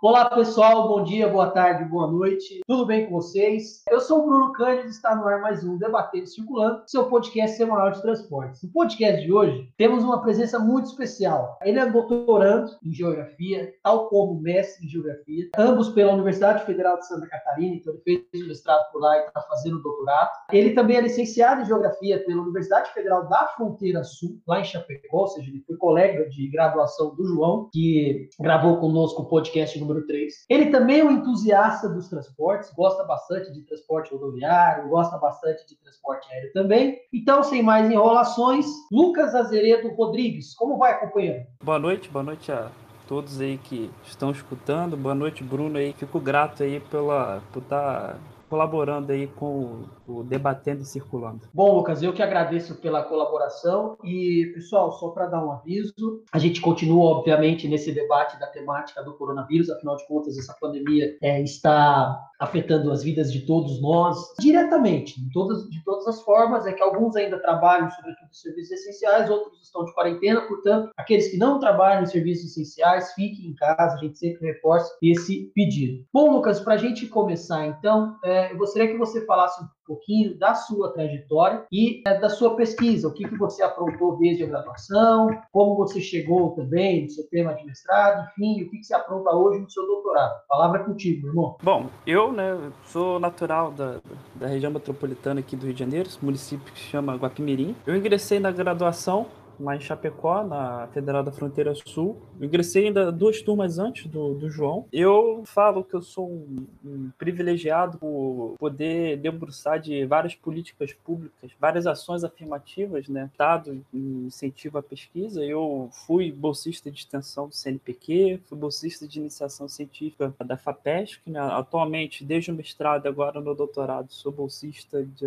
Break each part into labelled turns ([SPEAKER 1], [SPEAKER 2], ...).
[SPEAKER 1] Olá, pessoal. Bom dia, boa tarde, boa noite. Tudo bem com vocês? Eu sou o Bruno Cândido e está no ar mais um Debatendo Circulando, seu podcast semanal de transportes. No podcast de hoje, temos uma presença muito especial. Ele é doutorando em Geografia, tal como mestre em Geografia, ambos pela Universidade Federal de Santa Catarina, então ele fez o mestrado por lá e está fazendo o doutorado. Ele também é licenciado em Geografia pela Universidade Federal da Fronteira Sul, lá em Chapecó, ou seja, ele foi colega de graduação do João, que gravou conosco o podcast no número 3. Ele também é um entusiasta dos transportes, gosta bastante de transporte rodoviário, gosta bastante de transporte aéreo também. Então, sem mais enrolações, Lucas Azeredo Rodrigues, como vai, acompanhando?
[SPEAKER 2] Boa noite, boa noite a todos aí que estão escutando. Boa noite, Bruno aí. Fico grato aí pela por estar tá colaborando aí com o Debatendo e Circulando.
[SPEAKER 1] Bom, Lucas, eu que agradeço pela colaboração e, pessoal, só para dar um aviso, a gente continua, obviamente, nesse debate da temática do coronavírus, afinal de contas, essa pandemia é, está afetando as vidas de todos nós diretamente, de todas, de todas as formas, é que alguns ainda trabalham, sobretudo, em serviços essenciais, outros estão de quarentena, portanto, aqueles que não trabalham em serviços essenciais, fiquem em casa, a gente sempre reforça esse pedido. Bom, Lucas, para a gente começar, então, é, eu gostaria que você falasse um pouquinho da sua trajetória e é, da sua pesquisa, o que, que você aprontou desde a graduação, como você chegou também no seu tema de mestrado, enfim, o que, que você apronta hoje no seu doutorado. Palavra é contigo, irmão.
[SPEAKER 2] Bom, eu né, sou natural da, da região metropolitana aqui do Rio de Janeiro, município que se chama Guapimirim. Eu ingressei na graduação lá em Chapecó, na Federal da Fronteira Sul. Eu ingressei ainda duas turmas antes do, do João. Eu falo que eu sou um, um, privilegiado por poder debruçar de várias políticas públicas, várias ações afirmativas, né? Dado incentivo à pesquisa. Eu fui bolsista de extensão do CNPq, fui bolsista de iniciação científica da FAPESC, né? Atualmente, desde o mestrado agora no doutorado, sou bolsista de,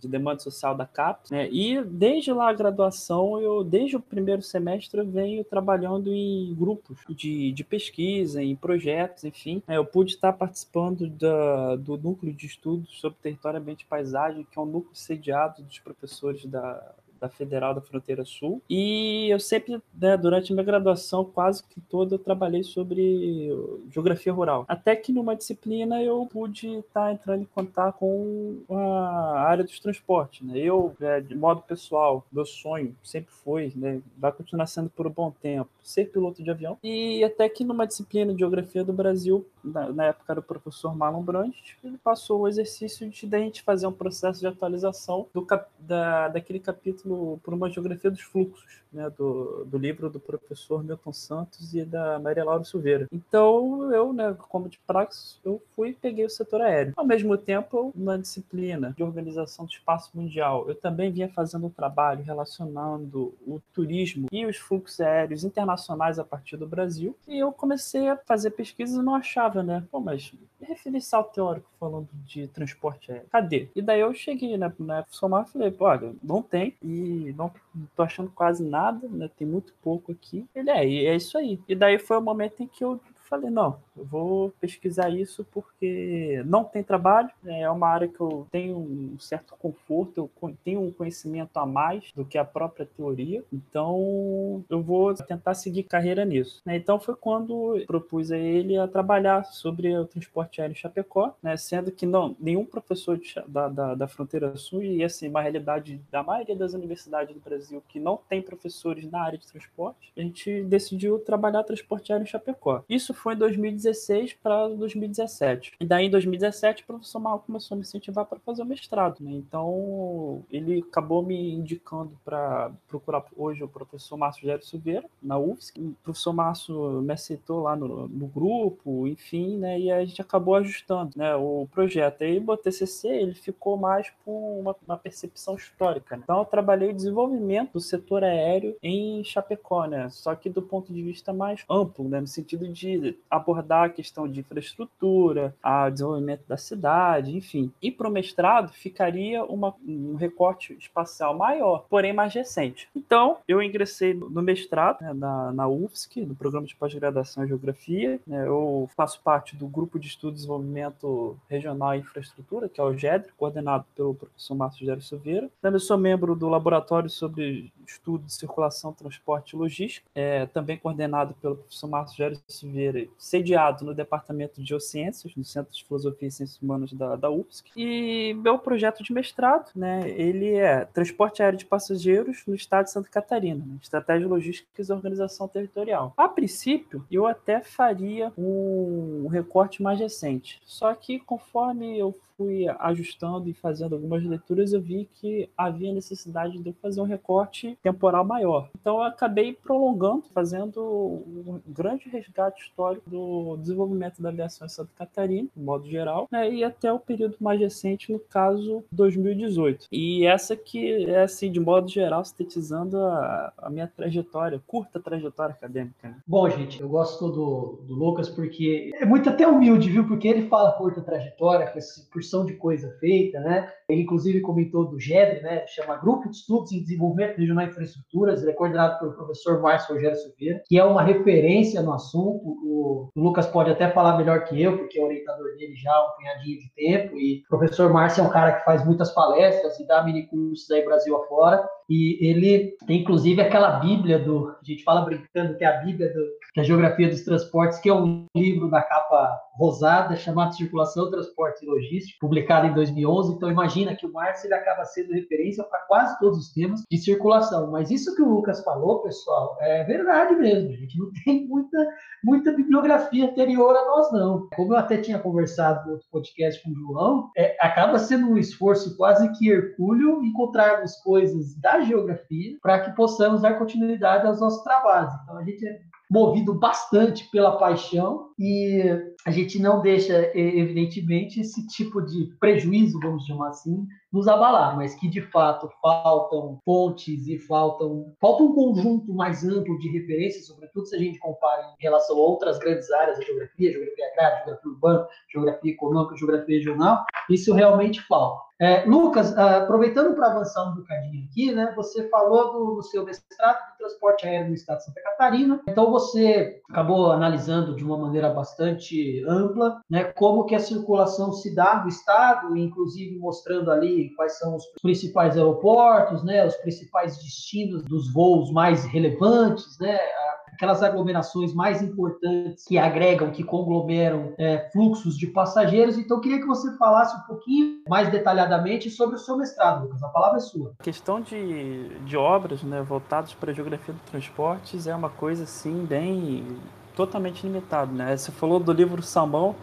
[SPEAKER 2] de demanda social da CAPES, né? E desde lá a graduação eu, desde o primeiro semestre, eu venho trabalhando em grupos de, de pesquisa, em projetos, enfim. É, eu pude estar participando da, do núcleo de estudos sobre território, ambiente e paisagem, que é um núcleo sediado dos professores da, da Federal da Fronteira Sul. E eu sempre, né, durante a minha graduação, quase que toda, eu trabalhei sobre geografia rural. Até que numa disciplina eu pude estar entrando em contato com a área dos transportes. Né? Eu, né, de modo pessoal, meu sonho sempre foi, né, vai continuar sendo por um bom tempo, ser piloto de avião. E até que numa disciplina de geografia do Brasil, na, na época era o professor Marlon Brandt, ele passou o exercício de a gente fazer um processo de atualização do, da, daquele capítulo por uma geografia dos fluxos, né, do, do livro do professor Milton Santos e da Maria Laura Silveira. Então, eu, né, como de praxe, eu fui e peguei o setor aéreo. Ao mesmo tempo, na disciplina de organização do espaço mundial, eu também vinha fazendo um trabalho relacionando o turismo e os fluxos aéreos internacionais a partir do Brasil. E eu comecei a fazer pesquisas e não achava, né? Pô, mas referencial teórico falando de transporte aéreo. Cadê? E daí eu cheguei né, na Somar e falei, olha, não tem e não tô achando quase nada, né? Tem muito pouco aqui. Ele é, é isso aí. E daí foi o momento em que eu falei, não, eu vou pesquisar isso porque não tem trabalho, né, é uma área que eu tenho um certo conforto, eu tenho um conhecimento a mais do que a própria teoria, então eu vou tentar seguir carreira nisso. Né? Então foi quando propus a ele a trabalhar sobre o transporte aéreo em Chapecó, né, sendo que não nenhum professor da, da, da fronteira sul, e assim, uma realidade da maioria das universidades do Brasil que não tem professores na área de transporte, a gente decidiu trabalhar transporte aéreo em Chapecó. Isso foi em 2016 para 2017. E daí, em 2017, o professor Mal começou a me incentivar para fazer o mestrado. Né? Então, ele acabou me indicando para procurar hoje o professor Márcio Gério Silveira, na UFSC. O professor Márcio me aceitou lá no, no grupo, enfim, né? e a gente acabou ajustando né, o projeto. Aí, o TCC ele ficou mais com uma, uma percepção histórica. Né? Então, eu trabalhei o desenvolvimento do setor aéreo em Chapecó, né? só que do ponto de vista mais amplo, né? no sentido de abordar a questão de infraestrutura, a desenvolvimento da cidade, enfim. E para o mestrado ficaria uma, um recorte espacial maior, porém mais recente. Então, eu ingressei no mestrado né, na, na UFSC, no programa de pós-graduação em Geografia. Né, eu faço parte do Grupo de Estudo de Desenvolvimento Regional e Infraestrutura, que é o GEDRE, coordenado pelo professor Márcio Gério Silveira. Também sou membro do Laboratório sobre Estudo de Circulação, Transporte e Logística, é, também coordenado pelo professor Márcio Gério Silveira sediado no Departamento de Geociências, no Centro de Filosofia e Ciências Humanas da, da UFSC. E meu projeto de mestrado, né, ele é transporte aéreo de passageiros no estado de Santa Catarina, né, estratégia logística e organização territorial. A princípio, eu até faria um recorte mais recente, só que conforme eu fui ajustando e fazendo algumas leituras, eu vi que havia necessidade de eu fazer um recorte temporal maior. Então eu acabei prolongando, fazendo um grande resgate histórico do desenvolvimento da aviação em Santa Catarina, de modo geral, né, e até o período mais recente, no caso 2018. E essa que é, assim, de modo geral, sintetizando a, a minha trajetória, curta trajetória acadêmica. Né?
[SPEAKER 1] Bom, gente, eu gosto do, do Lucas porque é muito até humilde, viu? Porque ele fala curta trajetória, por porção de coisa feita, né? Ele, inclusive, comentou do GEDRE, né? Chama Grupo de Estudos em Desenvolvimento Regional de Infraestruturas. Ele é coordenado pelo professor Márcio Rogério Silveira, que é uma referência no assunto. O Lucas pode até falar melhor que eu, porque é orientador dele já há um punhadinho de tempo. E o professor Márcio é um cara que faz muitas palestras e dá mini cursos aí Brasil afora. E ele tem, inclusive, aquela Bíblia do. A gente fala brincando que é a Bíblia do, que é a Geografia dos Transportes, que é um livro da capa rosada chamado Circulação, Transporte e Logística, publicado em 2011. Então, imagina que o Márcio ele acaba sendo referência para quase todos os temas de circulação. Mas isso que o Lucas falou, pessoal, é verdade mesmo. A gente não tem muita, muita bibliografia anterior a nós, não. Como eu até tinha conversado no outro podcast com o João, é, acaba sendo um esforço quase que hercúleo encontrarmos coisas da geografia para que possamos dar continuidade aos nossos trabalhos. Então a gente é movido bastante pela paixão e a gente não deixa, evidentemente, esse tipo de prejuízo, vamos chamar assim, nos abalar, mas que de fato faltam fontes e faltam falta um conjunto mais amplo de referências, sobretudo se a gente compara em relação a outras grandes áreas da geografia, geografia agrária, geografia urbana, geografia econômica, geografia regional, isso realmente falta. É, Lucas, ah, aproveitando para avançar um bocadinho aqui, né? Você falou do, do, seu mestrado de transporte aéreo no estado de Santa Catarina. Então você acabou analisando de uma maneira bastante ampla, né? Como que a circulação se dá no estado, inclusive mostrando ali quais são os principais aeroportos, né? Os principais destinos dos voos mais relevantes, né? aquelas aglomerações mais importantes que agregam, que conglomeram é, fluxos de passageiros. Então, eu queria que você falasse um pouquinho mais detalhadamente sobre o seu mestrado, Lucas. A palavra é sua.
[SPEAKER 2] A questão de, de obras né, voltadas para a geografia do transportes é uma coisa, assim, bem totalmente limitada. Né? Você falou do livro Salmão,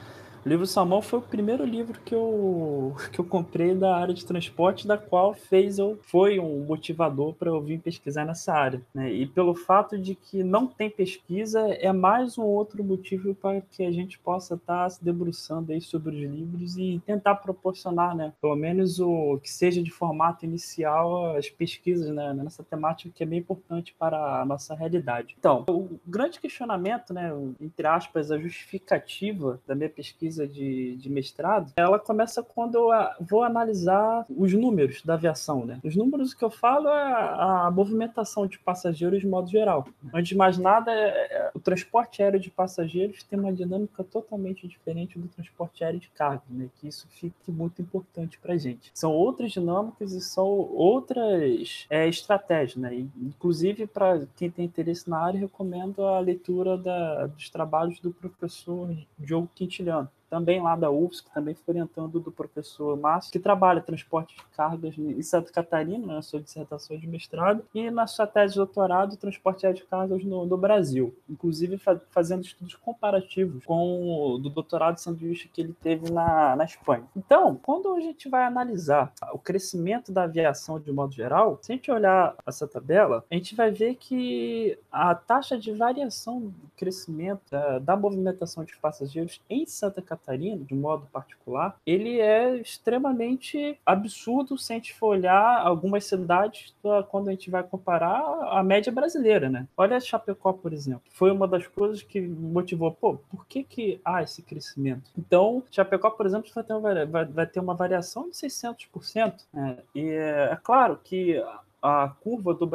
[SPEAKER 2] o livro Salmão foi o primeiro livro que eu, que eu comprei da área de transporte, da qual fez eu, foi um motivador para eu vir pesquisar nessa área. Né? E pelo fato de que não tem pesquisa, é mais um outro motivo para que a gente possa estar tá se debruçando aí sobre os livros e tentar proporcionar, né, pelo menos o que seja de formato inicial, as pesquisas né, nessa temática que é bem importante para a nossa realidade. Então, o grande questionamento, né, entre aspas, a justificativa da minha pesquisa pesquisa de, de mestrado, ela começa quando eu vou analisar os números da aviação, né? Os números que eu falo é a, movimentação de passageiros de modo geral. Antes de mais nada, é, é, o transporte aéreo de passageiros tem uma dinâmica totalmente diferente do transporte aéreo de carga, né? Que isso fica muito importante para gente. São outras dinâmicas e são outras é, estratégias, né? Inclusive, para quem tem interesse na área, recomendo a leitura da, dos trabalhos do professor Diogo Quintiliano também lá da UFSC, também foi orientando do professor Márcio, que trabalha transporte de cargas em Santa Catarina, na sua dissertação de mestrado, e na sua tese de doutorado, transporte de cargas no, no Brasil, inclusive fa fazendo estudos comparativos com o do doutorado de sanduíche que ele teve na, na Espanha. Então, quando a gente vai analisar o crescimento da aviação de modo geral, se a gente olhar essa tabela, a gente vai ver que a taxa de variação do crescimento da, da movimentação de passageiros em Santa Catarina Catarina, de modo particular, ele é extremamente absurdo se a gente for olhar algumas cidades quando a gente vai comparar a média brasileira, né? Olha Chapecó, por exemplo. Foi uma das coisas que motivou, pô, por que que há esse crescimento? Então, Chapecó, por exemplo, vai ter uma, variação de 600%. Né? E é claro que a curva do,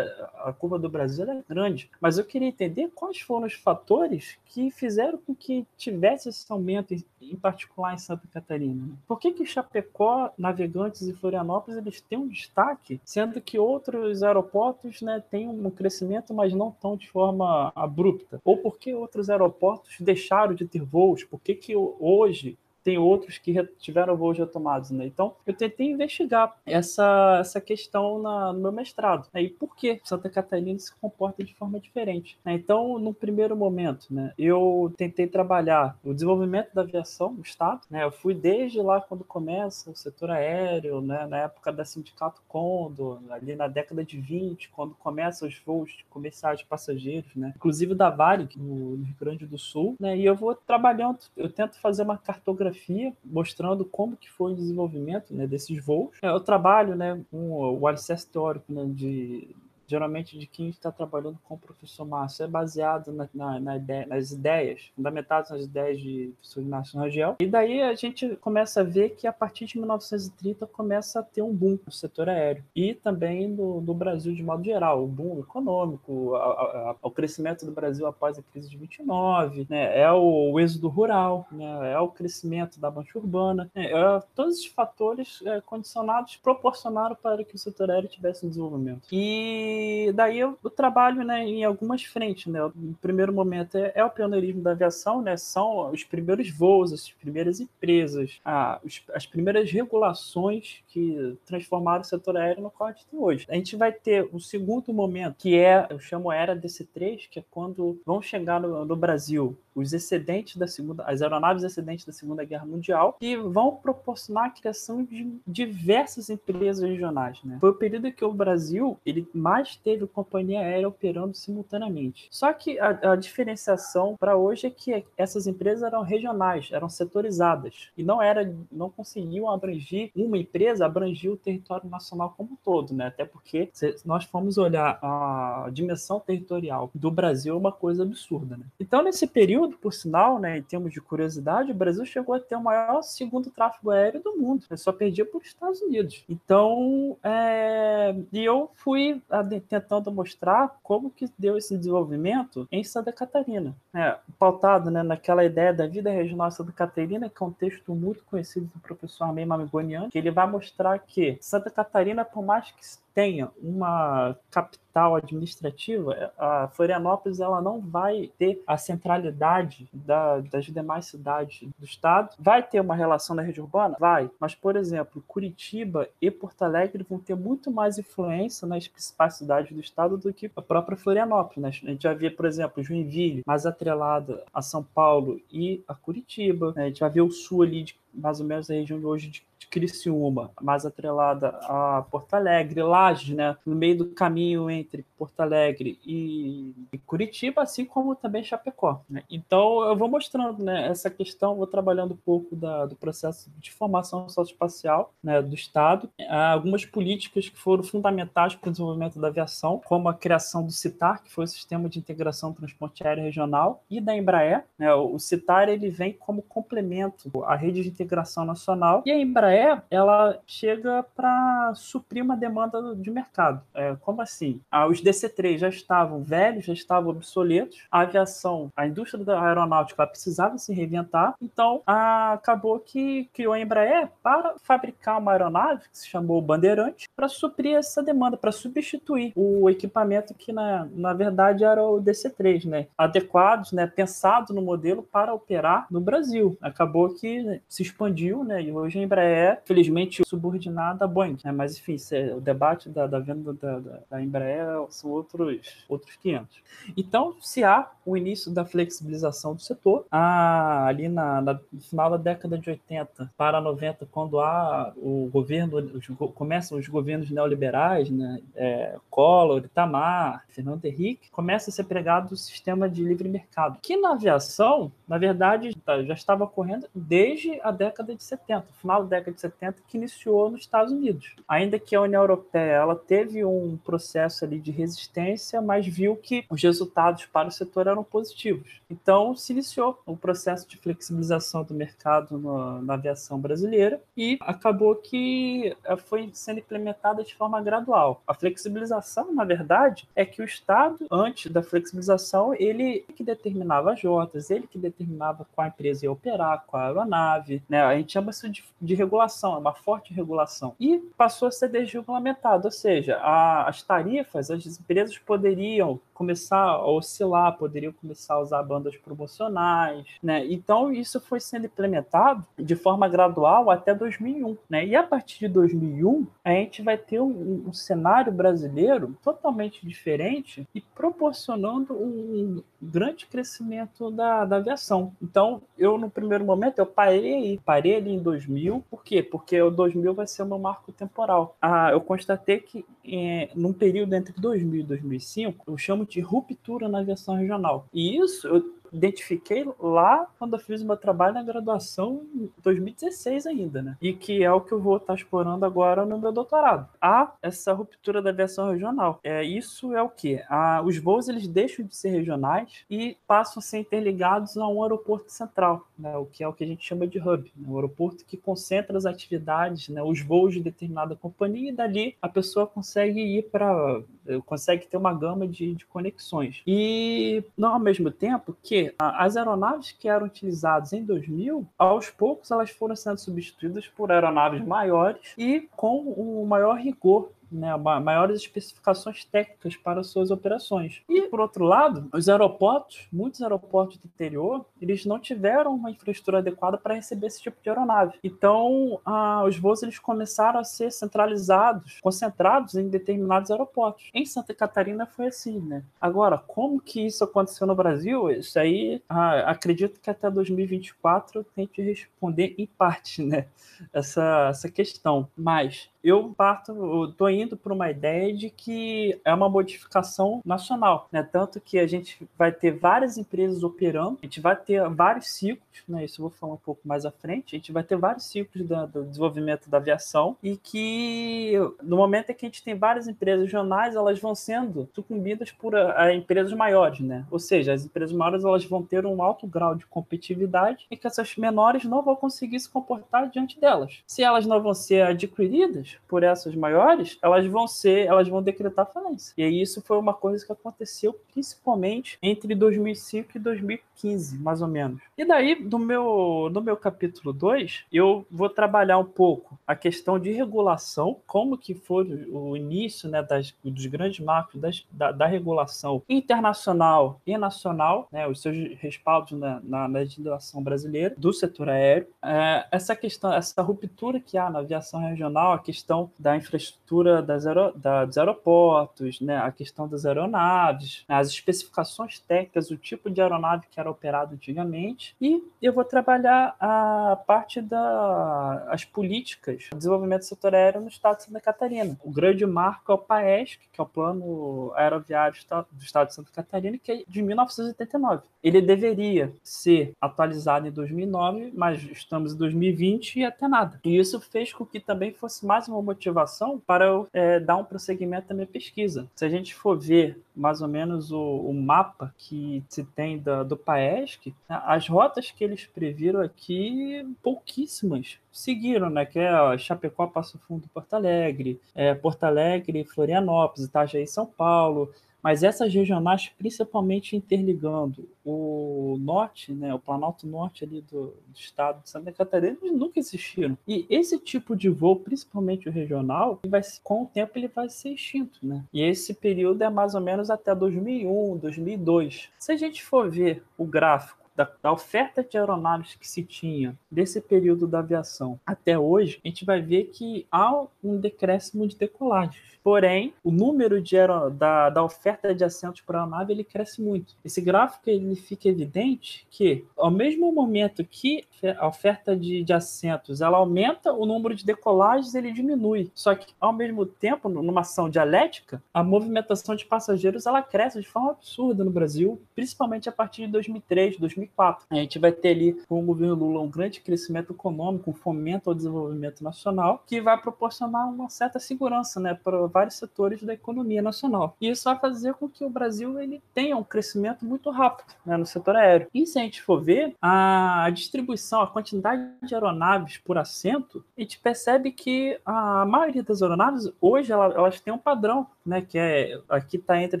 [SPEAKER 2] a curva do Brasil é grande, mas eu queria entender quais foram os fatores que fizeram com que tivesse esse aumento, em particular em Santa Catarina. Por que, que Chapecó, Navegantes e Florianópolis eles têm um destaque, sendo que outros aeroportos né, têm um crescimento, mas não tão de forma abrupta? Ou por que outros aeroportos deixaram de ter voos? Por que, que hoje tem outros que tiveram voos retomados, né? Então, eu tentei investigar essa, essa questão na, no meu mestrado, né? E por que Santa Catarina se comporta de forma diferente, né? Então, no primeiro momento, né, eu tentei trabalhar o desenvolvimento da aviação no estado, né? Eu fui desde lá quando começa o setor aéreo, né, na época da Sindicato Condor, ali na década de 20, quando começam os voos comerciais de passageiros, né? Inclusive da Varig, no Rio Grande do Sul, né? E eu vou trabalhando, eu tento fazer uma cartografia fotografia mostrando como que foi o desenvolvimento né, desses voos. É, eu trabalho né, com o alicerce teórico né, de geralmente de quem está trabalhando com o professor Márcio, é baseado na, na, na ideia, nas ideias, fundamentadas nas ideias de professor Inácio Rangel. E daí a gente começa a ver que a partir de 1930 começa a ter um boom no setor aéreo e também no, no Brasil de modo geral, o boom econômico, a, a, o crescimento do Brasil após a crise de 29, né, é o, o êxodo rural, né, é o crescimento da mancha urbana, né, é, todos esses fatores é, condicionados proporcionaram para que o setor aéreo tivesse um desenvolvimento. E e daí eu, eu, trabalho né, em algumas frentes. Né? No primeiro momento é, é, o pioneirismo da aviação, né? são os primeiros voos, as primeiras empresas, a, os, as primeiras regulações que transformaram o setor aéreo no qual a gente tem hoje. A gente vai ter o um segundo momento, que é, eu chamo Era DC-3, que é quando vão chegar no, no Brasil os excedentes da segunda, as aeronaves excedentes da Segunda Guerra Mundial, que vão proporcionar a criação de diversas empresas regionais. Né? Foi o período que o Brasil ele mais teve companhia aérea operando simultaneamente. Só que a, a diferenciação para hoje é que essas empresas eram regionais, eram setorizadas e não era, não conseguiam abranger uma empresa abranger o território nacional como um todo, né? Até porque se nós formos olhar a dimensão territorial do Brasil é uma coisa absurda, né? Então nesse período por sinal, né, em termos de curiosidade, o Brasil chegou a ter o maior segundo tráfego aéreo do mundo. Ele só perdia para os Estados Unidos. Então, é... e eu fui tentando mostrar como que deu esse desenvolvimento em Santa Catarina. É, pautado né, naquela ideia da vida regional de Santa Catarina, que é um texto muito conhecido do professor Armei Mamigonian, que ele vai mostrar que Santa Catarina, por mais que tenha uma capital administrativa, a Florianópolis ela não vai ter a centralidade da, das demais cidades do estado. Vai ter uma relação na rede urbana? Vai. Mas, por exemplo, Curitiba e Porto Alegre vão ter muito mais influência nas principais cidades do estado do que a própria Florianópolis. Né? A gente já vê, por exemplo, Joinville mais atrelada a São Paulo e a Curitiba. Né? A gente vai ver o sul ali de mais ou menos a região de hoje de Criciúma, mais atrelada a Porto Alegre, Lages, né, no meio do caminho entre Porto Alegre e, Curitiba, assim como também Chapecó. Né? Então eu vou mostrando né, essa questão, vou trabalhando um pouco da, do processo de formação socioespacial né, do Estado, algumas políticas que foram fundamentais para o desenvolvimento da aviação, como a criação do CITAR, que foi o Sistema de Integração Transporte Aéreo Regional, e da Embraer. Né? O CITAR ele vem como complemento à rede de integração nacional, e a Embraer ela chega para suprir uma demanda de mercado. É, como assim? Ah, os DC-3 já estavam velhos, já estavam obsoletos, a aviação, a indústria da aeronáutica precisava se reinventar, então ah, acabou que criou a Embraer para fabricar uma aeronave que se chamou Bandeirante para suprir essa demanda, para substituir o equipamento que na, na verdade era o DC-3, né? Adequados, né? Pensado no modelo para operar no Brasil. Acabou que se expandiu, né? E hoje a Embraer felizmente, subordinada à Boeing. Né? Mas, enfim, é, o debate da, da venda da, da, da, Embraer são outros, outros 500. Então, se há o início da flexibilização do setor, ali na, na, no final da década de 80 para 90, quando há o governo, os, começam os governos neoliberais, né? É, Collor, Itamar, Fernando Henrique, começa a ser pregado o sistema de livre mercado, que na aviação, na verdade, tá, já estava ocorrendo desde a década de 70, final da década de 70, que iniciou nos Estados Unidos. Ainda que a União Europeia ela teve um processo ali de resistência, mas viu que os resultados para o setor eram positivos. Então se iniciou um processo de flexibilização do mercado na, na aviação brasileira e acabou que eh, foi sendo implementada de forma gradual. A flexibilização, na verdade, é que o Estado, antes da flexibilização, ele que determinava as rotas, ele que determinava qual empresa ia operar, qual aeronave, né? A gente chama isso de, de regulação, é uma forte regulação. E passou a ser desregulamentado, ou seja, a, as tarifas, as empresas poderiam começar a oscilar, poderiam começar a usar bandas promocionais, né? Então isso foi sendo implementado de forma gradual até 2001, né? E a partir de 2001 a gente vai ter um, um cenário brasileiro totalmente diferente e proporcionando um grande crescimento da, da aviação. Então eu no primeiro momento eu parei aí, parei ali em 2000, por quê? Porque o 2000 vai ser o meu marco temporal. Ah, eu constatei que é, num período entre 2000 e 2005 eu chamo de ruptura na aviação regional. E isso eu identifiquei lá quando eu fiz meu trabalho na graduação em 2016 ainda, né? E que é o que eu vou estar explorando agora no meu doutorado. Há essa ruptura da aviação regional. É, isso é o que? os voos eles deixam de ser regionais e passam a ser interligados a um aeroporto central, né? O que é o que a gente chama de hub, né? o aeroporto que concentra as atividades, né? Os voos de determinada companhia e dali a pessoa consegue ir para consegue ter uma gama de, de conexões. E não ao mesmo tempo que as aeronaves que eram utilizadas em 2000, aos poucos elas foram sendo substituídas por aeronaves maiores e com um maior rigor né, maiores especificações técnicas para suas operações. E, por outro lado, os aeroportos, muitos aeroportos do interior, eles não tiveram uma infraestrutura adequada para receber esse tipo de aeronave. Então, ah, os voos eles começaram a ser centralizados, concentrados em determinados aeroportos. Em Santa Catarina foi assim, né? Agora, como que isso aconteceu no Brasil? Isso aí, ah, acredito que até 2024 eu tente responder em parte, né? Essa, essa questão. Mas eu parto, eu tô indo para uma ideia de que é uma modificação nacional, né? Tanto que a gente vai ter várias empresas operando, a gente vai ter vários ciclos, né? Isso eu vou falar um pouco mais à frente. A gente vai ter vários ciclos do, do desenvolvimento da aviação e que no momento em que a gente tem várias empresas regionais, elas vão sendo sucumbidas por a, a empresas maiores, né? Ou seja, as empresas maiores elas vão ter um alto grau de competitividade e que essas menores não vão conseguir se comportar diante delas. Se elas não vão ser adquiridas por essas maiores, elas vão ser, elas vão decretar falência. E isso foi uma coisa que aconteceu principalmente entre 2005 e 2015, mais ou menos. E daí, do meu, no meu capítulo 2, eu vou trabalhar um pouco a questão de regulação, como que foi o início né, das, dos grandes marcos das, da, da, regulação internacional e nacional, né, os seus respaldos na, na, na legislação brasileira do setor aéreo. É, essa questão, essa ruptura que há na aviação regional, a questão da infraestrutura das aer da, dos aeroportos, né, a questão das aeronaves, as especificações técnicas, o tipo de aeronave que era operado antigamente, e eu vou trabalhar a parte das políticas de desenvolvimento do setor aéreo no estado de Santa Catarina. O grande marco é o PAESC, que é o Plano Aeroviário do Estado de Santa Catarina, que é de 1989. Ele deveria ser atualizado em 2009, mas estamos em 2020 e até nada. E isso fez com que também fosse mais uma motivação para eu é, dar um prosseguimento à minha pesquisa. Se a gente for ver mais ou menos o, o mapa que se tem da, do PAESC, né, as rotas que eles previram aqui, pouquíssimas seguiram, né? Que é Chapecó, Passo Fundo, Porto Alegre, é, Porto Alegre, Florianópolis, Itajaí, São Paulo, mas essas regionais, principalmente interligando o norte, né, o Planalto Norte ali do, do estado de Santa Catarina, nunca existiram. E esse tipo de voo, principalmente o regional, vai, com o tempo ele vai ser extinto, né? E esse período é mais ou menos até 2001, 2002. Se a gente for ver o gráfico da, da, oferta de aeronaves que se tinha desse período da aviação até hoje, a gente vai ver que há um decréscimo de decolagens. Porém, o número de aer... da, da oferta de assentos para a aeronave ele cresce muito. Esse gráfico ele fica evidente que, ao mesmo momento que a oferta de, de assentos ela aumenta, o número de decolagens ele diminui. Só que, ao mesmo tempo, numa ação dialética, a movimentação de passageiros ela cresce de forma absurda no Brasil, principalmente a partir de 2003, 2004 2004. A gente vai ter ali, com o governo Lula, um grande crescimento econômico, um fomento ao desenvolvimento nacional, que vai proporcionar uma certa segurança né, para vários setores da economia nacional. E isso vai fazer com que o Brasil ele tenha um crescimento muito rápido né, no setor aéreo. E se a gente for ver, a distribuição, a quantidade de aeronaves por assento, a gente percebe que a maioria das aeronaves, hoje, elas têm um padrão, né, que é, aqui está entre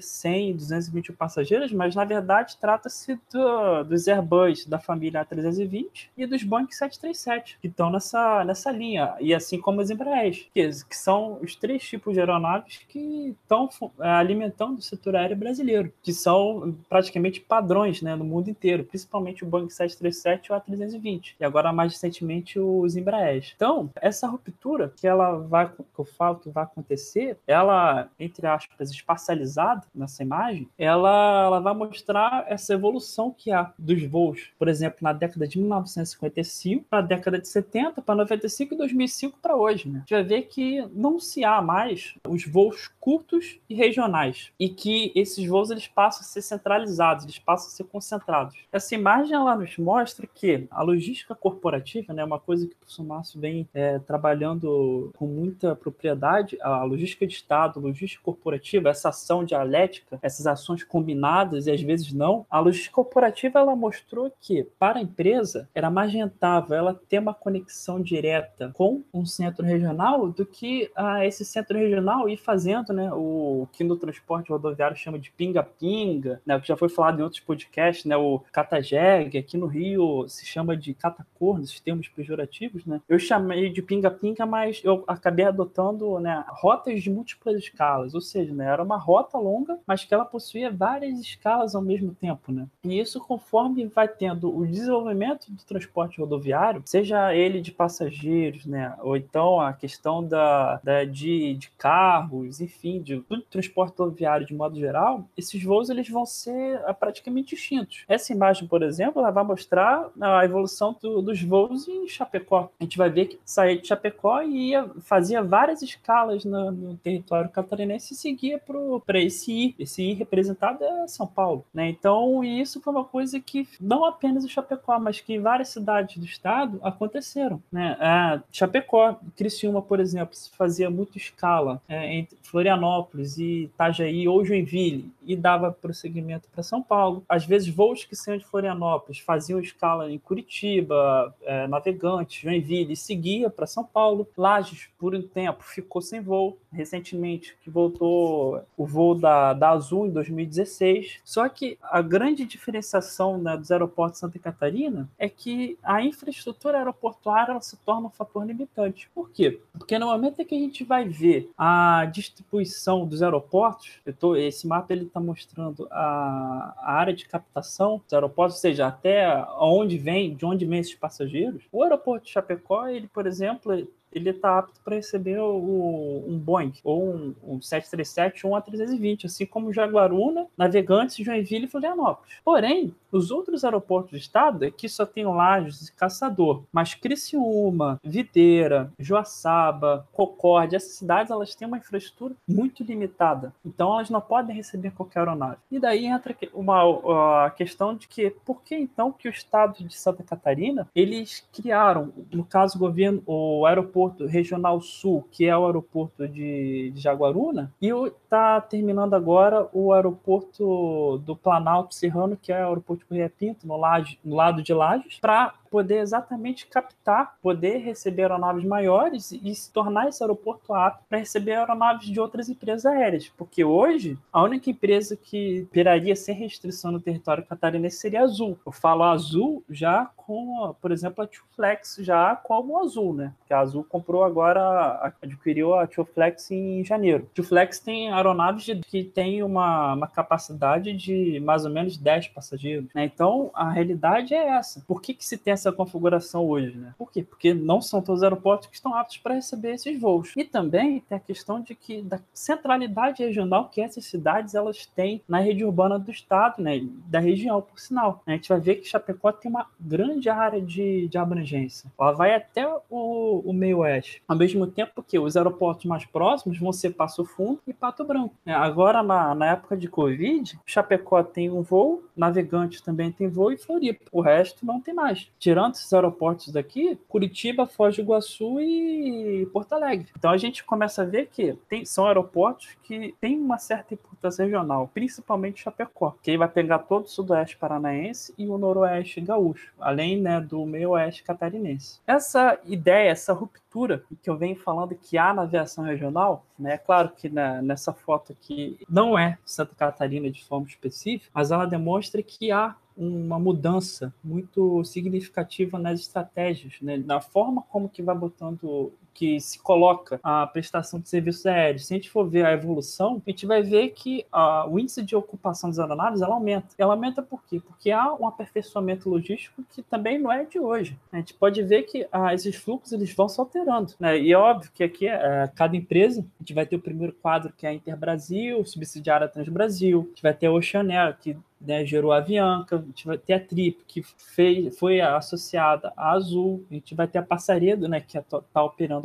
[SPEAKER 2] 100 e 220 passageiros, mas na verdade trata-se do, dos Airbus da família A320 e dos Boeing 737, que estão nessa, nessa linha, e assim como os Embraers, que, que são os três tipos de aeronaves que estão é, alimentando o setor aéreo brasileiro, que são praticamente padrões né, no mundo inteiro, principalmente o Boeing 737 e o A320, e agora mais recentemente os Embraers. Então, essa ruptura que ela vai, que eu falo que vai acontecer, ela, entre aspas, espacializada nessa imagem, ela, ela vai mostrar essa evolução que há dos voos, por exemplo, na década de 1955 para a década de 70, para 95 e 2005 para hoje. Né? A gente vai ver que não se há mais os voos curtos e regionais e que esses voos eles passam a ser centralizados, eles passam a ser concentrados. Essa imagem ela nos mostra que a logística corporativa, né, uma coisa que o professor Márcio vem é, trabalhando com muita propriedade, a logística de Estado, logística corporativa, essa ação dialética, essas ações combinadas e às vezes não, a logística corporativa ela mostrou que para a empresa era mais rentável ela ter uma conexão direta com um centro regional do que ah, esse centro regional ir fazendo né, o que no transporte rodoviário chama de pinga-pinga, né, que já foi falado em outros podcasts, né, o catajeg, aqui no Rio se chama de catacor, nesses termos pejorativos. Né. Eu chamei de pinga-pinga, mas eu acabei adotando né, rotas de múltiplas escalas, ou seja, né, era uma rota longa, mas que ela possuía várias escalas ao mesmo tempo. Né. E isso conforme vai tendo o desenvolvimento do transporte rodoviário, seja ele de passageiros, né, ou então a questão da, da de, de carros, enfim, de tudo transporte rodoviário de modo geral, esses voos eles vão ser ah, praticamente extintos. Essa imagem, por exemplo, ela vai mostrar a evolução do, dos voos em Chapecó. A gente vai ver que saía de Chapecó e ia, fazia várias escalas no, no território catarinense e seguia para esse I. Esse I representado é São Paulo. Né? Então, isso foi uma coisa que não apenas o Chapecó, mas que em várias cidades do estado aconteceram. Né? A Chapecó, Criciúma, por exemplo, se fazia muito escala é, entre Florianópolis e Itajaí ou Joinville e dava prosseguimento para São Paulo. Às vezes, voos que saíam de Florianópolis faziam escala em Curitiba, é, Navegantes, Joinville e seguia para São Paulo. Lages, por um tempo, ficou sem voo. Recentemente, que voltou o voo da, da Azul em 2016. Só que a grande diferenciação né, dos aeroportos de Santa Catarina é que a infraestrutura aeroportuária se torna um fator limitante. Por quê? Porque no momento em que a gente vai ver a distribuição dos aeroportos, tô, esse mapa ele está mostrando a, a, área de captação dos aeroportos, ou seja, até onde vem, de onde vem esses passageiros. O aeroporto de Chapecó, ele, por exemplo, ele está apto para receber o, um Boeing, ou um, um 737 ou um A320, assim como Jaguaruna, Navegantes, Joinville e Florianópolis. Porém, os outros aeroportos do estado aqui só tem Lages e Caçador, mas Criciúma, Videira, Joaçaba, Concórdia, essas cidades elas têm uma infraestrutura muito limitada, então elas não podem receber qualquer aeronave. E daí entra uma, a questão de que por que então que o estado de Santa Catarina eles criaram, no caso o governo, o aeroporto aeroporto regional sul, que é o aeroporto de, de Jaguaruna, e está terminando agora o aeroporto do Planalto Serrano, que é o aeroporto de Correia Pinto, no, Laje, no lado de Lages, para poder exatamente captar, poder receber aeronaves maiores e se tornar esse aeroporto apto para receber aeronaves de outras empresas aéreas. Porque hoje, a única empresa que operaria sem restrição no território catarinense seria a Azul. Eu falo Azul já com, por exemplo, a Flex já como Azul, né? Que a Azul comprou agora, adquiriu a Flex em janeiro. A Flex tem aeronaves que tem uma, uma capacidade de mais ou menos 10 passageiros. Né? Então, a realidade é essa. Por que, que se tem essa configuração hoje, né? Por quê? Porque não são todos os aeroportos que estão aptos para receber esses voos. E também tem a questão de que da centralidade regional que essas cidades elas têm na rede urbana do estado, né? Da região, por sinal. A gente vai ver que Chapecó tem uma grande área de, de abrangência. Ela vai até o, o meio oeste. Ao mesmo tempo que os aeroportos mais próximos vão ser Passo Fundo e Pato Branco. É, agora, na, na época de Covid, Chapecó tem um voo, Navegantes também tem voo e Floripa. O resto não tem mais. Tirando esses aeroportos daqui, Curitiba, Foz do Iguaçu e Porto Alegre. Então a gente começa a ver que tem, são aeroportos que têm uma certa importância regional, principalmente Chapecó, que vai pegar todo o sudoeste paranaense e o noroeste gaúcho, além né, do meio oeste catarinense. Essa ideia, essa ruptura que eu venho falando que há na aviação regional, né, é claro que na, nessa foto aqui não é Santa Catarina de forma específica, mas ela demonstra que há uma mudança muito significativa nas estratégias, né? na forma como que vai botando que se coloca a prestação de serviços aéreos, se a gente for ver a evolução, a gente vai ver que a, o índice de ocupação das aeronaves ela aumenta. Ela aumenta por quê? Porque há um aperfeiçoamento logístico que também não é de hoje. A gente pode ver que ah, esses fluxos eles vão se alterando. Né? E é óbvio que aqui, é, cada empresa, a gente vai ter o primeiro quadro que é a Interbrasil, subsidiária Transbrasil, a gente vai ter a Oceanair, que né, gerou a Avianca, a gente vai ter a Trip, que fez, foi associada à Azul, a gente vai ter a Passaredo, né, que está é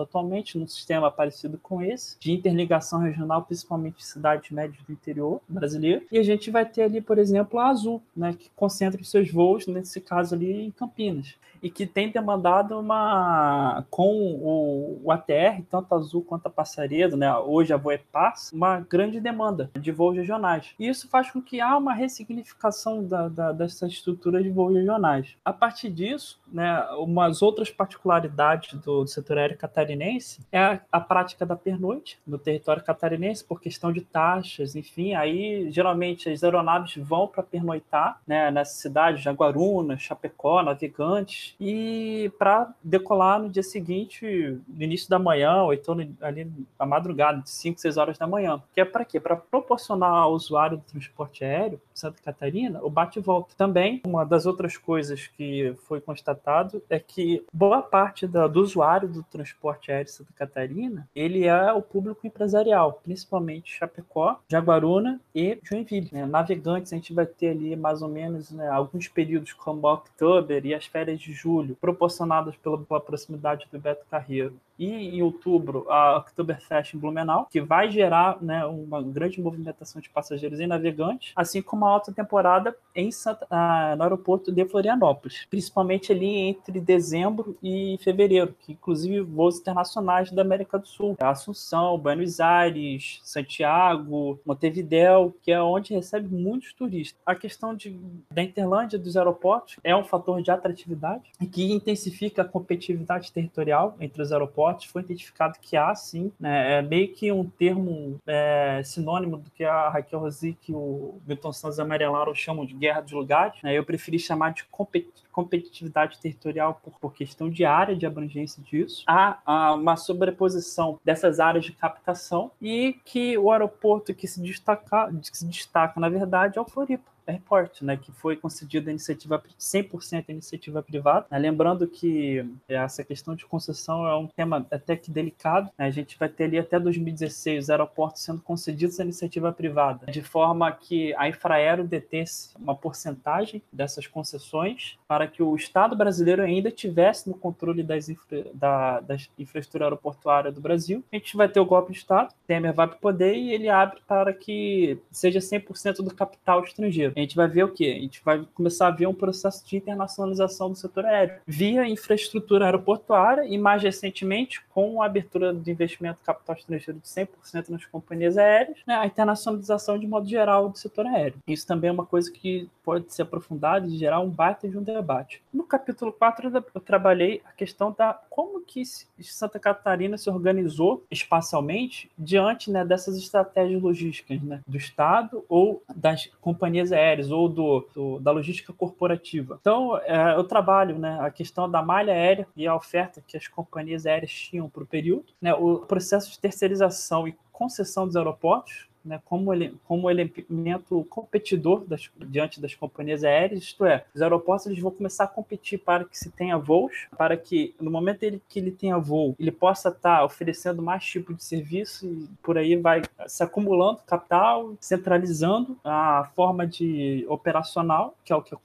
[SPEAKER 2] atualmente num sistema parecido com esse, de interligação regional, principalmente em cidades médias do interior brasileiro, e a gente vai ter ali, por exemplo, a Azul, né, que concentra os seus voos, nesse caso ali, em Campinas e que tem demandado uma com o, o ATR, tanto Azul quanto a Passaredo, né? Hoje a Voepass, uma grande demanda de voos regionais. E isso faz com que há uma ressignificação da, da, dessa estrutura de voos regionais. A partir disso, né, umas outras particularidades do, do setor aéreo catarinense é a, a, prática da pernoite no território catarinense por questão de taxas, enfim, aí geralmente as aeronaves vão para pernoitar, né, nessa cidade, Jaguaruna, Chapecó, Navegantes, e para decolar no dia seguinte, no início da manhã, ou então ali na madrugada, de 5, 6 horas da manhã. Que é para quê? Para proporcionar ao usuário do transporte aéreo, Santa Catarina, o bate e volta. Também, uma das outras coisas que foi constatado é que boa parte da, do usuário do transporte aéreo Santa Catarina, ele é o público empresarial, principalmente Chapecó, Jaguaruna e Joinville. Né? Navegantes, a gente vai ter ali mais ou menos né, alguns períodos como October e as férias de julho, proporcionadas pela, pela proximidade do Beto Carreiro e em outubro a Oktoberfest em Blumenau, que vai gerar né, uma grande movimentação de passageiros e navegantes, assim como a alta temporada em Santa, ah, no aeroporto de Florianópolis, principalmente ali entre dezembro e fevereiro, que inclusive voos internacionais da América do Sul, Assunção, Buenos Aires, Santiago, Montevidéu, que é onde recebe muitos turistas. A questão de, da Interlândia dos aeroportos é um fator de atratividade que intensifica a competitividade territorial entre os aeroportos foi identificado que há sim, né, é meio que um termo é, sinônimo do que a Raquel Rosic e o Milton Santos Amarelaro chamam de guerra de lugares. Né, eu preferi chamar de competitividade territorial por, por, questão de área de abrangência disso. Há, há, uma sobreposição dessas áreas de captação e que o aeroporto que se destaca, que se destaca na verdade, é o Floripa. Airport, né, que foi concedida iniciativa 100% iniciativa privada. Né, lembrando que essa questão de concessão é um tema até que delicado. Né, a gente vai ter ali até 2016 os aeroportos sendo concedidos à iniciativa privada, de forma que a Infraero detesse uma porcentagem dessas concessões para que o Estado brasileiro ainda tivesse no controle das infra, da, da infraestrutura aeroportuária do Brasil. A gente vai ter o golpe de Estado, Temer vai para o poder e ele abre para que seja 100% do capital estrangeiro a gente vai ver o quê? A gente vai começar a ver um processo de internacionalização do setor aéreo via infraestrutura aeroportuária e, mais recentemente, com a abertura do investimento capital estrangeiro de 100% nas companhias aéreas, né, a internacionalização de modo geral do setor aéreo. Isso também é uma coisa que pode ser aprofundada e gerar um baita de um debate. No capítulo 4, eu trabalhei a questão da como que Santa Catarina se organizou espacialmente diante né, dessas estratégias logísticas né, do Estado ou das companhias aéreas aéreas ou do, do da logística corporativa. Então, é, eu trabalho né, a questão da malha aérea e a oferta que as companhias aéreas tinham para o período, né, o processo de terceirização e concessão dos aeroportos, né, como, ele, como elemento competidor das, diante das companhias aéreas, isto é, os aeroportos eles vão começar a competir para que se tenha voos, para que no momento ele, que ele tenha voo, ele possa estar tá oferecendo mais tipo de serviço e por aí vai se acumulando capital, centralizando a forma de operacional, que é o que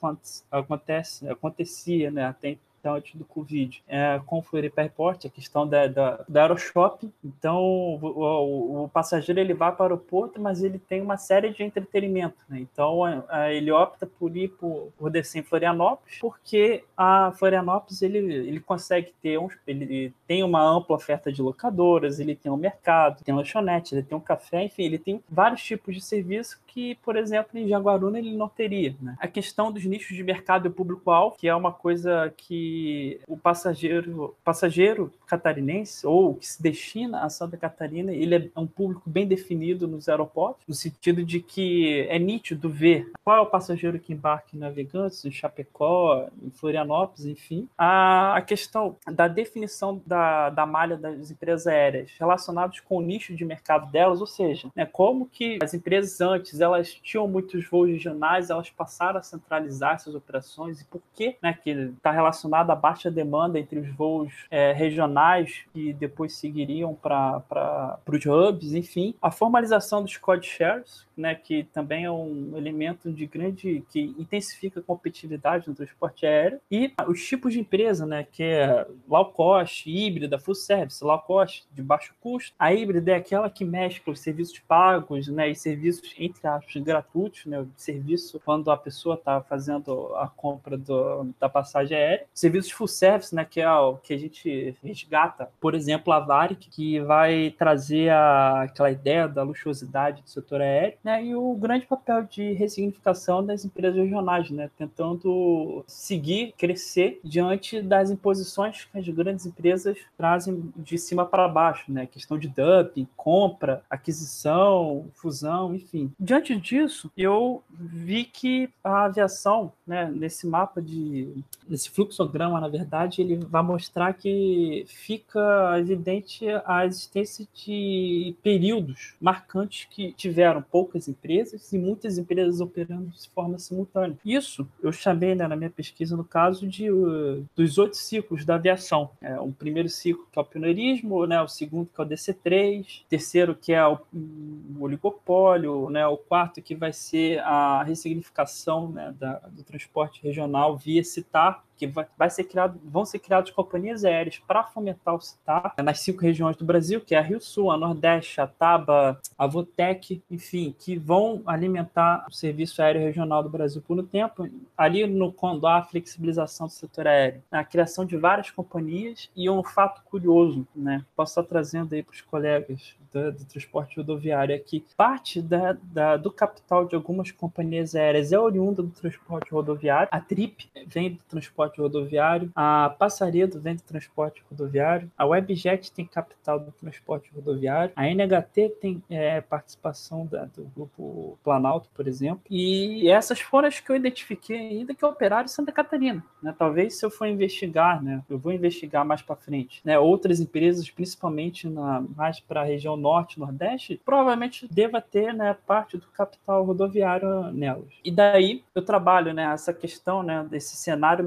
[SPEAKER 2] acontece, acontecia né, até antes do Covid, é, com o Floripa Airport, a questão da, da, da Aeroshop. Então, o, o, o, passageiro ele vai para o aeroporto, mas ele tem uma série de entretenimento. Né? Então, a, ele opta por ir por, por descer em Florianópolis, porque a Florianópolis ele, ele consegue ter um, ele tem uma ampla oferta de locadoras, ele tem um mercado, tem lanchonete, ele tem um café, enfim, ele tem vários tipos de serviço que, por exemplo, em Jaguaruna ele não teria. Né? A questão dos nichos de mercado e público-alvo, que é uma coisa que o passageiro, passageiro catarinense ou que se destina a Santa Catarina, ele é um público bem definido nos aeroportos, no sentido de que é nítido ver qual é o passageiro que embarca em Navegantes, em Chapecó, em Florianópolis, enfim. A, questão da definição da, da malha das empresas aéreas relacionados com o nicho de mercado delas, ou seja, né, como que as empresas antes elas tinham muitos voos regionais, elas passaram a centralizar essas operações e por que, né, que está relacionado à baixa demanda entre os voos é, regionais que depois seguiriam para os hubs, enfim, a formalização dos code shares, né, que também é um elemento de grande que intensifica a competitividade no transporte aéreo e os tipos de empresa, né, que é low cost, híbrida, full service, low cost de baixo custo. A híbrida é aquela que mescla os serviços pagos, né, e serviços entre aspas gratuitos, né, o serviço quando a pessoa está fazendo a compra do, da passagem aérea. Serviços full service, né, que é o que a gente resgata, por exemplo, a Varig, que vai trazer a, aquela ideia da luxuosidade do setor aéreo, né, e o grande papel de ressignificação das empresas regionais, né, tentando seguir, crescer diante das imposições que as grandes empresas trazem de cima para baixo, né, questão de dumping, compra, aquisição, fusão, enfim. Diante disso, eu vi que a aviação, né, nesse mapa de, nesse fluxograma, na verdade, ele vai mostrar que fica evidente a existência de períodos marcantes que tiveram poucas poucas empresas e muitas empresas operando de forma simultânea. Isso eu chamei né, na minha pesquisa, no caso, de, uh, dos oito ciclos da aviação. É, o primeiro ciclo que é o pioneirismo, né, o segundo que é o DC3, terceiro que é o, o oligopólio, né, o quarto que vai ser a ressignificação né, da, do transporte regional via CITAR, que vai, ser criado, vão ser criadas companhias aéreas para fomentar o CITAR nas cinco regiões do Brasil, que é a Rio Sul, a Nordeste, a Taba, a Votec, enfim, que vão alimentar o serviço aéreo regional do Brasil por um tempo. Ali, no, quando há a flexibilização do setor aéreo, a criação de várias companhias e um fato curioso, né? Posso estar trazendo aí para os colegas do, do, transporte rodoviário que parte da, da, do capital de algumas companhias aéreas é oriunda do transporte rodoviário. A Trip vem do transporte rodoviário, a Passaredo vem do transporte rodoviário, a Webjet tem capital do transporte rodoviário, a NHT tem é, participação da, do grupo Planalto, por exemplo. E essas foram as que eu identifiquei ainda que operaram em Santa Catarina. Né? Talvez se eu for investigar, né? eu vou investigar mais para frente, né? outras empresas, principalmente na, mais para a região norte, nordeste, provavelmente deva ter né, parte do capital rodoviário nelas. E daí eu trabalho né, essa questão né, desse cenário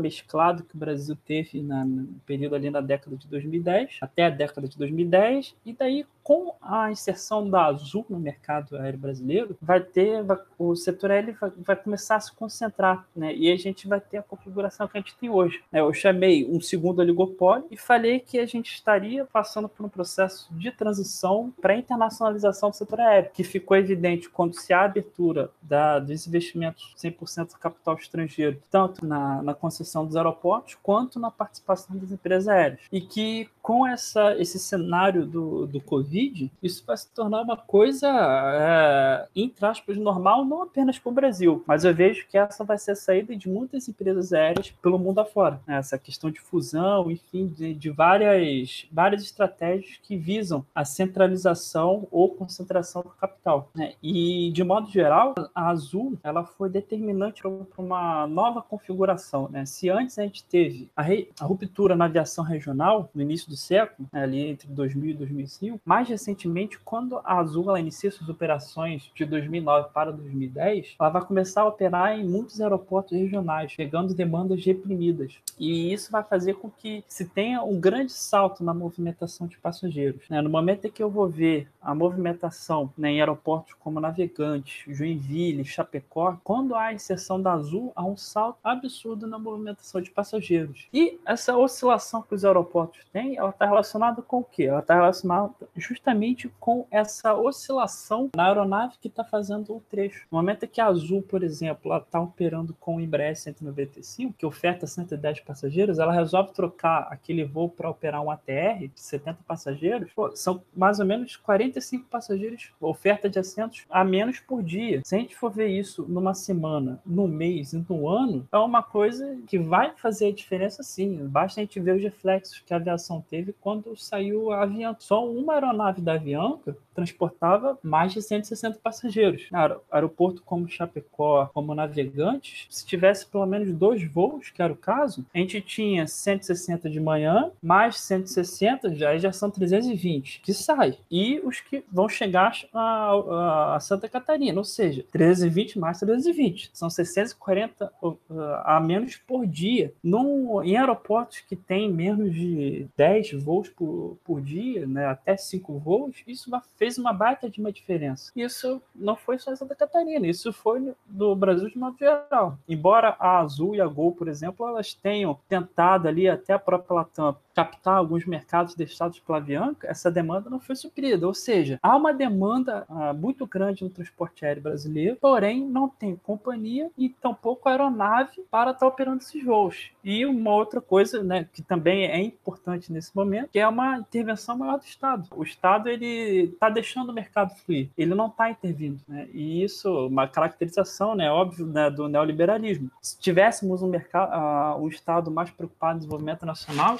[SPEAKER 2] que o Brasil teve na, no período ali na década de 2010, até a década de 2010, e daí com a inserção da Azul no mercado aéreo brasileiro, vai ter, vai, o setor aéreo vai, vai, começar a se concentrar, né? E a gente vai ter a configuração que a gente tem hoje. Né? Eu chamei um segundo oligopólio e falei que a gente estaria passando por um processo de transição para a internacionalização do setor aéreo, que ficou evidente quando se a abertura da, dos investimentos 100% do capital estrangeiro, tanto na, na concessão dos aeroportos quanto na participação das empresas aéreas. E que com essa, esse cenário do, do Covid, isso vai se tornar uma coisa, é, entre aspas, normal, não apenas para o Brasil, mas eu vejo que essa vai ser a saída de muitas empresas aéreas pelo mundo afora. Né? Essa questão de fusão, enfim, de, de várias, várias estratégias que visam a centralização ou concentração do capital. Né? E, de modo geral, a Azul ela foi determinante para uma nova configuração. Né? Se antes a gente teve a, re, a ruptura na aviação regional, no início do século, né, ali entre 2000 e 2005. Mais recentemente, quando a Azul ela inicia suas operações de 2009 para 2010, ela vai começar a operar em muitos aeroportos regionais, pegando demandas reprimidas. E isso vai fazer com que se tenha um grande salto na movimentação de passageiros. Né? No momento em que eu vou ver a movimentação né, em aeroportos como Navegantes, Joinville, Chapecó, quando há a da Azul, há um salto absurdo na movimentação de passageiros. E essa oscilação que os aeroportos têm, ela está relacionada com o quê? Ela está relacionada justamente com essa oscilação na aeronave que está fazendo o trecho. No momento que a Azul, por exemplo, está operando com o Embraer 195, que oferta 110 passageiros, ela resolve trocar aquele voo para operar um ATR de 70 passageiros, pô, são mais ou menos 45 passageiros, oferta de assentos a menos por dia. Se a gente for ver isso numa semana, no mês e no ano, é uma coisa que vai fazer a diferença sim. Basta a gente ver os reflexos que a aviação teve quando saiu a Avianca. Só uma aeronave da Avianca transportava mais de 160 passageiros. No aeroporto como Chapecó, como Navegantes, se tivesse pelo menos dois voos, que era o caso, a gente tinha 160 de manhã, mais 160, já, já são 320 que sai. E os que vão chegar a, a, Santa Catarina, ou seja, 320 mais 320. São 640 uh, a menos por dia. Num, em aeroportos que tem menos de 10 voos por, por dia, né, até 5 voos, isso fez uma baita de uma diferença. Isso não foi só em Santa Catarina, isso foi do Brasil de modo geral. Embora a Azul e a Gol, por exemplo, elas tenham tentado ali, até a própria Latam, captar alguns mercados deixados pela Avianca, essa demanda não foi suprida. Ou seja, há uma demanda uh, muito grande no transporte aéreo brasileiro, porém não tem companhia e tampouco aeronave para estar operando esses voos. E uma outra coisa, né, que também é importante nesse momento, que é uma intervenção maior do Estado. O Estado ele está deixando o mercado fluir, ele não está intervindo, né? E isso, uma caracterização, né, óbvio, né, do neoliberalismo. Se tivéssemos um mercado, uh, um Estado mais preocupado em desenvolvimento nacional,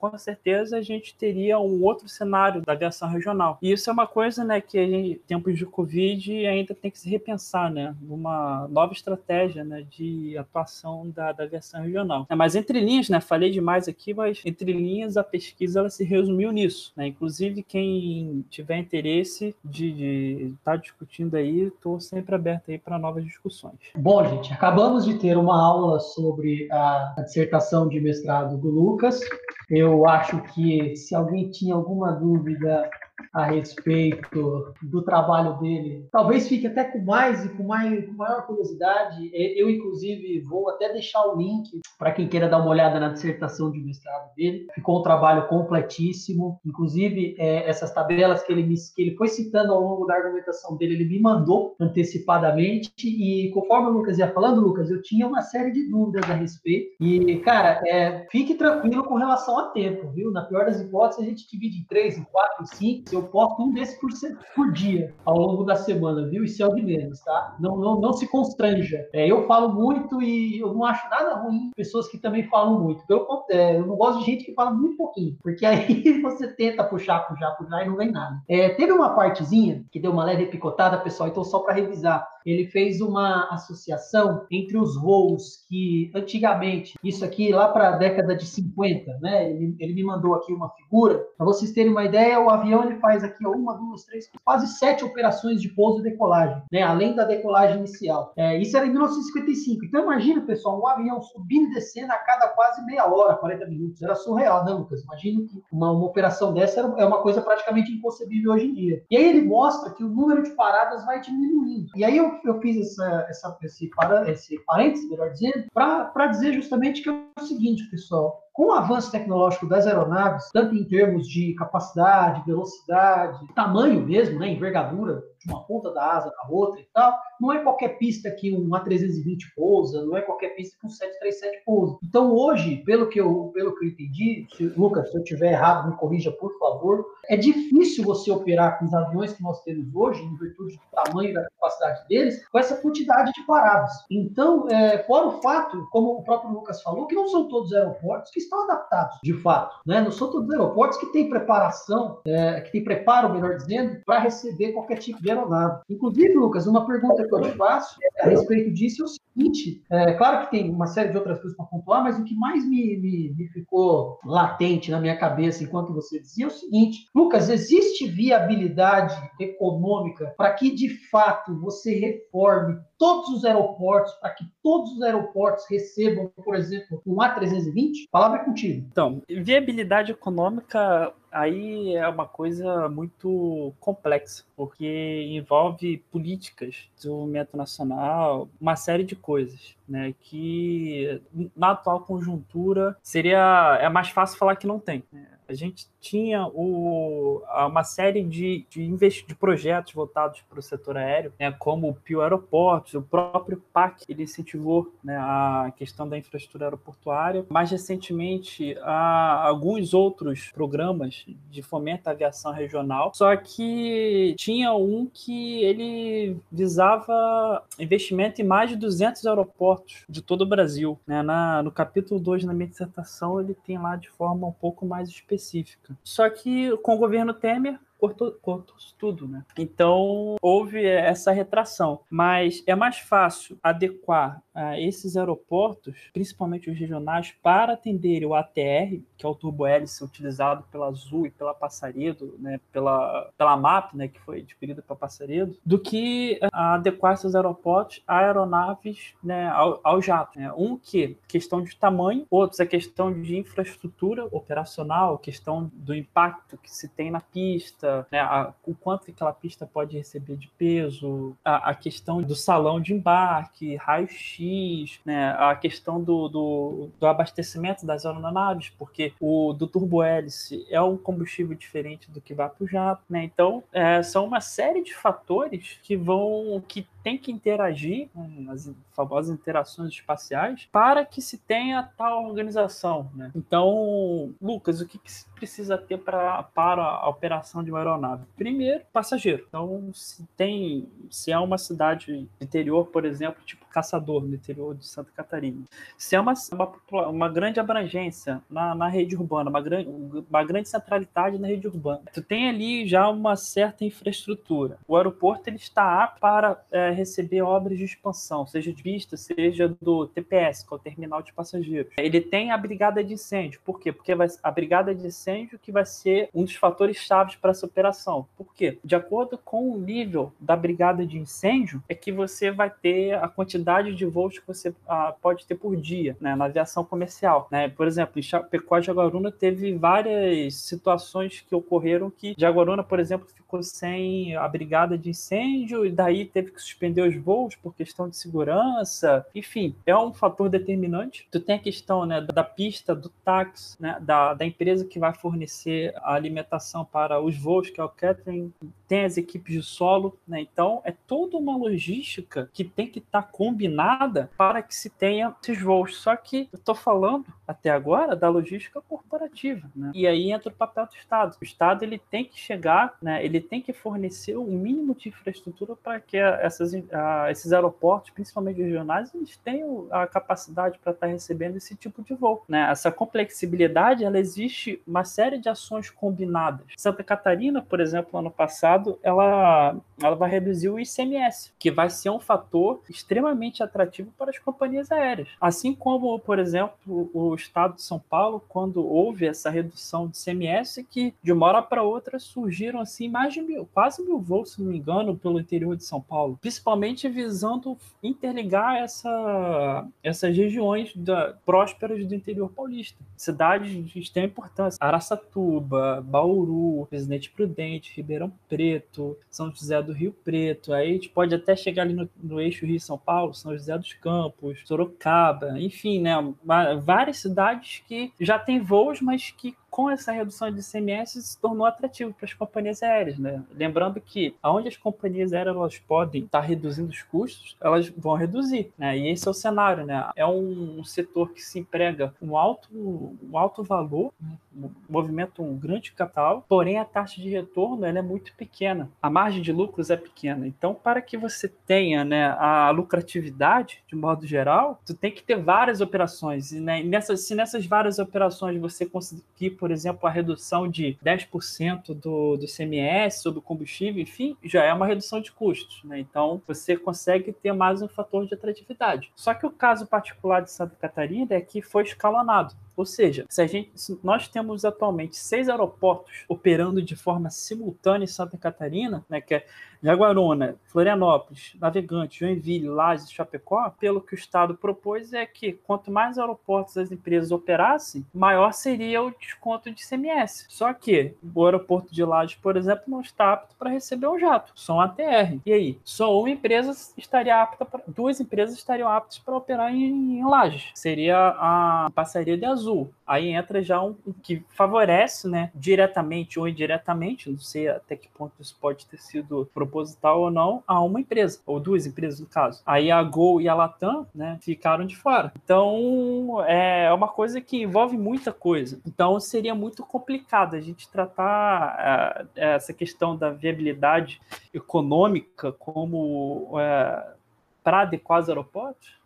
[SPEAKER 2] com certeza a gente teria um outro cenário da aviação regional. E isso é uma coisa, né, que em tempos de Covid ainda tem que se repensar, né, uma nova estratégia, né, de atuação da, da aviação regional. É, mas entre linhas, né, falei demais aqui, mas entre linhas a pesquisa ela se resumiu nisso, né, inclusive quem tiver interesse de estar tá discutindo aí, estou sempre aberto aí para novas discussões.
[SPEAKER 1] Bom, gente, acabamos de ter uma aula sobre a, a dissertação de mestrado do Lucas. Eu acho que se alguém tinha alguma dúvida a respeito do trabalho dele. Talvez fique até com mais e com, mais, com maior curiosidade. Eu, inclusive, vou até deixar o link para quem queira dar uma olhada na dissertação de mestrado dele. Ficou um trabalho completíssimo. Inclusive, é, essas tabelas que ele, me, que ele foi citando ao longo da argumentação dele, ele me mandou antecipadamente. E conforme o Lucas ia falando, Lucas, eu tinha uma série de dúvidas a respeito. E, cara, é, fique tranquilo com relação a tempo, viu? Na pior das hipóteses, a gente divide em três, em quatro, em cinco eu posto um desses por, por, dia ao longo da semana, viu? Isso é o de menos, tá? Não, não, não se constranja. É, eu falo muito e eu não acho nada ruim pessoas que também falam muito. Pelo contrário, eu não gosto de gente que fala muito pouquinho, porque aí você tenta puxar, puxar, puxar e não vem nada. É, teve uma partezinha que deu uma leve picotada, pessoal, então só para revisar ele fez uma associação entre os voos que antigamente, isso aqui lá para a década de 50, né? Ele, ele me mandou aqui uma figura. Para vocês terem uma ideia, o avião ele faz aqui uma, duas, três, quase sete operações de pouso e decolagem, né? Além da decolagem inicial. É, isso era em 1955. Então imagina, pessoal, um avião subindo e descendo a cada quase meia hora, 40 minutos. Era surreal, né, Lucas? Imagina que uma, uma operação dessa era, é uma coisa praticamente inconcebível hoje em dia. E aí ele mostra que o número de paradas vai diminuindo. E aí eu eu, fiz essa, essa, esse, para, esse parênteses, melhor dizendo, para dizer justamente que é o seguinte, pessoal com o avanço tecnológico das aeronaves, tanto em termos de capacidade, velocidade, tamanho mesmo, né, envergadura de uma ponta da asa na outra e tal, não é qualquer pista que um A320 pousa, não é qualquer pista que um 737 pousa. Então hoje, pelo que eu, pelo que eu entendi, se, Lucas, se eu tiver errado, me corrija, por favor, é difícil você operar com os aviões que nós temos hoje, em virtude do tamanho e da capacidade deles, com essa quantidade de paradas. Então, é, fora o fato, como o próprio Lucas falou, que não são todos aeroportos que estão adaptados, de fato. Né? Não são todos os aeroportos que têm preparação, é, que têm preparo, melhor dizendo, para receber qualquer tipo de aeronave. Inclusive, Lucas, uma pergunta que eu te faço a respeito disso é o seguinte: é, claro que tem uma série de outras coisas para pontuar, mas o que mais me, me, me ficou latente na minha cabeça enquanto você dizia é o seguinte: Lucas, existe viabilidade econômica para que de fato você reforme todos os aeroportos, para que todos os aeroportos recebam, por exemplo, um A320? A palavra é contigo.
[SPEAKER 2] Então, viabilidade econômica aí é uma coisa muito complexa, porque envolve políticas, desenvolvimento nacional, uma série de coisas, né, que na atual conjuntura seria é mais fácil falar que não tem. Né? A gente tinha o, uma série de, de, de projetos voltados para o setor aéreo, né, como o Pio Aeroportos, o próprio PAC, ele incentivou né, a questão da infraestrutura aeroportuária. Mais recentemente, há alguns outros programas de fomento à aviação regional, só que tinha um que ele visava investimento em mais de 200 aeroportos de todo o Brasil. Né? Na, no capítulo 2 da minha dissertação, ele tem lá de forma um pouco mais específica. Só que com o governo Temer, cortou, cortou tudo, né? Então houve essa retração. Mas é mais fácil adequar uh, esses aeroportos, principalmente os regionais, para atender o ATR, que é o turbo-hélice utilizado pela Azul e pela Passaredo, né? Pela, pela MAP, né? Que foi adquirida pela Passaredo, do que uh, adequar esses aeroportos a aeronaves né? ao, ao jato. Né? Um que questão de tamanho, outros é questão de infraestrutura operacional, questão do impacto que se tem na pista, pista, né, a, o quanto que aquela pista pode receber de peso, a, a questão do salão de embarque, raio-x, né, a questão do, do, do, abastecimento das aeronaves, porque o do turbo-hélice é um combustível diferente do que vai para o jato, né? Então, é, são uma série de fatores que vão que tem que interagir, as famosas interações espaciais, para que se tenha tal organização. Né? Então, Lucas, o que, que se precisa ter pra, para a operação de uma aeronave? Primeiro, passageiro. Então, se tem, se é uma cidade interior, por exemplo, tipo Caçador, no interior de Santa Catarina, se é uma, uma, uma grande abrangência na, na rede urbana, uma grande, uma grande centralidade na rede urbana, tu tem ali já uma certa infraestrutura. O aeroporto ele está apto para é, receber obras de expansão, seja de vista, seja do TPS, que é o Terminal de Passageiros. Ele tem a brigada de incêndio. Por quê? Porque vai, a brigada de incêndio que vai ser um dos fatores chaves para essa operação. Por quê? De acordo com o nível da brigada de incêndio, é que você vai ter a quantidade de voos que você ah, pode ter por dia né, na aviação comercial. Né? Por exemplo, em Chapecó Jaguaruna teve várias situações que ocorreram que Jaguaruna, por exemplo, ficou sem a brigada de incêndio e daí teve que suspender os voos por questão de segurança. Enfim, é um fator determinante. Tu tem a questão né, da pista, do táxi, né, da, da empresa que vai fornecer a alimentação para os voos, que é o catering, tem as equipes de solo, né? Então é toda uma logística que tem que estar tá combinada para que se tenha esses voos. Só que eu estou falando até agora da logística corporativa, né? E aí entra o papel do Estado. O Estado ele tem que chegar, né? Ele tem que fornecer o mínimo de infraestrutura para que essas esses aeroportos, principalmente regionais, eles têm a capacidade para estar tá recebendo esse tipo de voo. Né? Essa complexibilidade, ela existe uma série de ações combinadas. Santa Catarina, por exemplo, ano passado, ela, ela vai reduzir o ICMS, que vai ser um fator extremamente atrativo para as companhias aéreas. Assim como, por exemplo, o estado de São Paulo, quando houve essa redução de ICMS, que de uma hora para outra surgiram assim mais de mil, quase mil voos, se não me engano, pelo interior de São Paulo principalmente visando interligar essa, essas regiões da, prósperas do interior paulista. Cidades de extrema importância. Araçatuba, Bauru, Presidente Prudente, Ribeirão Preto, São José do Rio Preto. Aí a gente pode até chegar ali no, no eixo Rio-São Paulo, São José dos Campos, Sorocaba, enfim, né? Várias cidades que já têm voos, mas que com essa redução de ICMS se tornou atrativo para as companhias aéreas, né? Lembrando que aonde as companhias aéreas elas podem estar tá reduzindo os custos, elas vão reduzir, né? E esse é o cenário, né? É um setor que se emprega um alto, um alto valor, né? movimenta um grande capital, porém a taxa de retorno ela é muito pequena, a margem de lucros é pequena. Então, para que você tenha né, a lucratividade, de modo geral, tu tem que ter várias operações. E né, nessas, se nessas várias operações você conseguir por exemplo, a redução de 10% do, do CMS sobre o combustível, enfim, já é uma redução de custos. Né? Então, você consegue ter mais um fator de atratividade. Só que o caso particular de Santa Catarina é que foi escalonado. Ou seja, se gente, se nós temos atualmente seis aeroportos operando de forma simultânea em Santa Catarina, né, que é Jaguarona, Florianópolis, Navegante, Joinville, Lages Chapecó, pelo que o Estado propôs é que quanto mais aeroportos as empresas operassem, maior seria o desconto de CMS. Só que o aeroporto de Lages, por exemplo, não está apto para receber o jato, só um ATR. E aí? Só uma empresa estaria apta, pra, duas empresas estariam aptas para operar em, em Lages. Seria a parceria de Azul. Aí entra já um, que favorece, né, diretamente ou indiretamente, não sei até que ponto isso pode ter sido proposital ou não a uma empresa, ou duas empresas no caso. Aí a Gol e a Latam, né, ficaram de fora. Então, é uma coisa que envolve muita coisa. Então, seria muito complicado a gente tratar uh, essa questão da viabilidade econômica como uh, para adequar os aeroportos